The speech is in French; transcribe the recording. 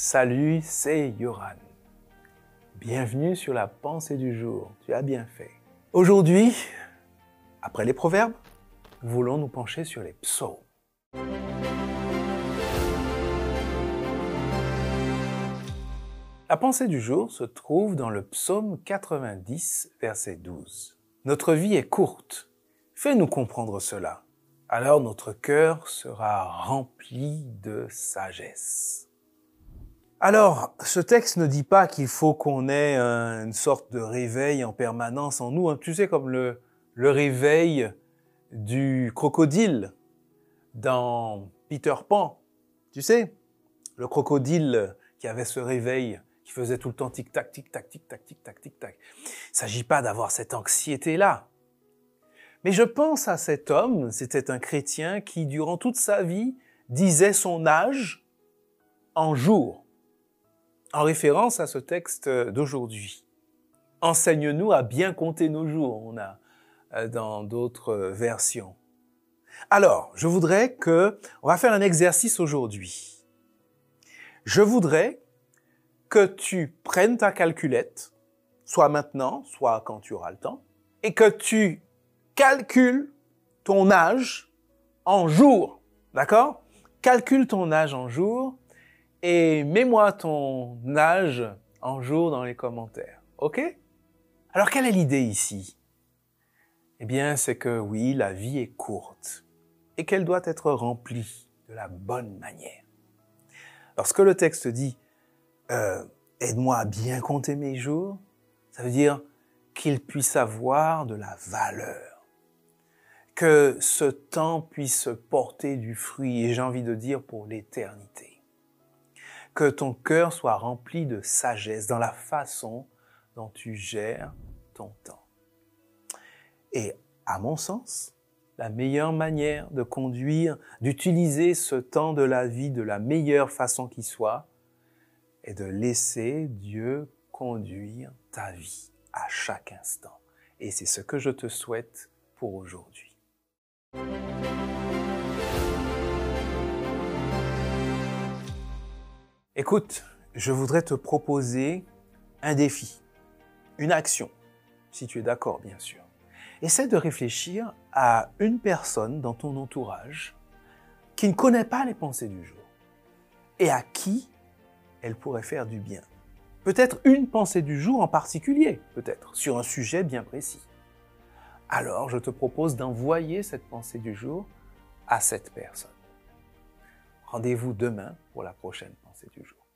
Salut, c'est Yoran. Bienvenue sur la pensée du jour. Tu as bien fait. Aujourd'hui, après les proverbes, voulons nous pencher sur les psaumes. La pensée du jour se trouve dans le psaume 90, verset 12. Notre vie est courte. Fais-nous comprendre cela. Alors notre cœur sera rempli de sagesse. Alors, ce texte ne dit pas qu'il faut qu'on ait une sorte de réveil en permanence en nous. Hein. Tu sais, comme le, le réveil du crocodile dans Peter Pan. Tu sais, le crocodile qui avait ce réveil qui faisait tout le temps tic-tac, tic-tac, tic-tac, tic-tac, tic-tac. Il ne s'agit pas d'avoir cette anxiété-là. Mais je pense à cet homme, c'était un chrétien qui, durant toute sa vie, disait son âge en jours, en référence à ce texte d'aujourd'hui. Enseigne-nous à bien compter nos jours, on a euh, dans d'autres versions. Alors, je voudrais que, on va faire un exercice aujourd'hui. Je voudrais que tu prennes ta calculette, soit maintenant, soit quand tu auras le temps, et que tu calcules ton âge en jours. D'accord? Calcule ton âge en jours et mets-moi ton âge en jours dans les commentaires. OK? Alors, quelle est l'idée ici? Eh bien, c'est que oui, la vie est courte et qu'elle doit être remplie de la bonne manière. Lorsque le texte dit euh, aide-moi à bien compter mes jours, ça veut dire qu'il puisse avoir de la valeur, que ce temps puisse porter du fruit, et j'ai envie de dire pour l'éternité, que ton cœur soit rempli de sagesse dans la façon dont tu gères ton temps. Et à mon sens, la meilleure manière de conduire, d'utiliser ce temps de la vie de la meilleure façon qui soit, et de laisser Dieu conduire ta vie à chaque instant. Et c'est ce que je te souhaite pour aujourd'hui. Écoute, je voudrais te proposer un défi, une action, si tu es d'accord bien sûr. Essaie de réfléchir à une personne dans ton entourage qui ne connaît pas les pensées du jour et à qui elle pourrait faire du bien. Peut-être une pensée du jour en particulier, peut-être, sur un sujet bien précis. Alors, je te propose d'envoyer cette pensée du jour à cette personne. Rendez-vous demain pour la prochaine pensée du jour.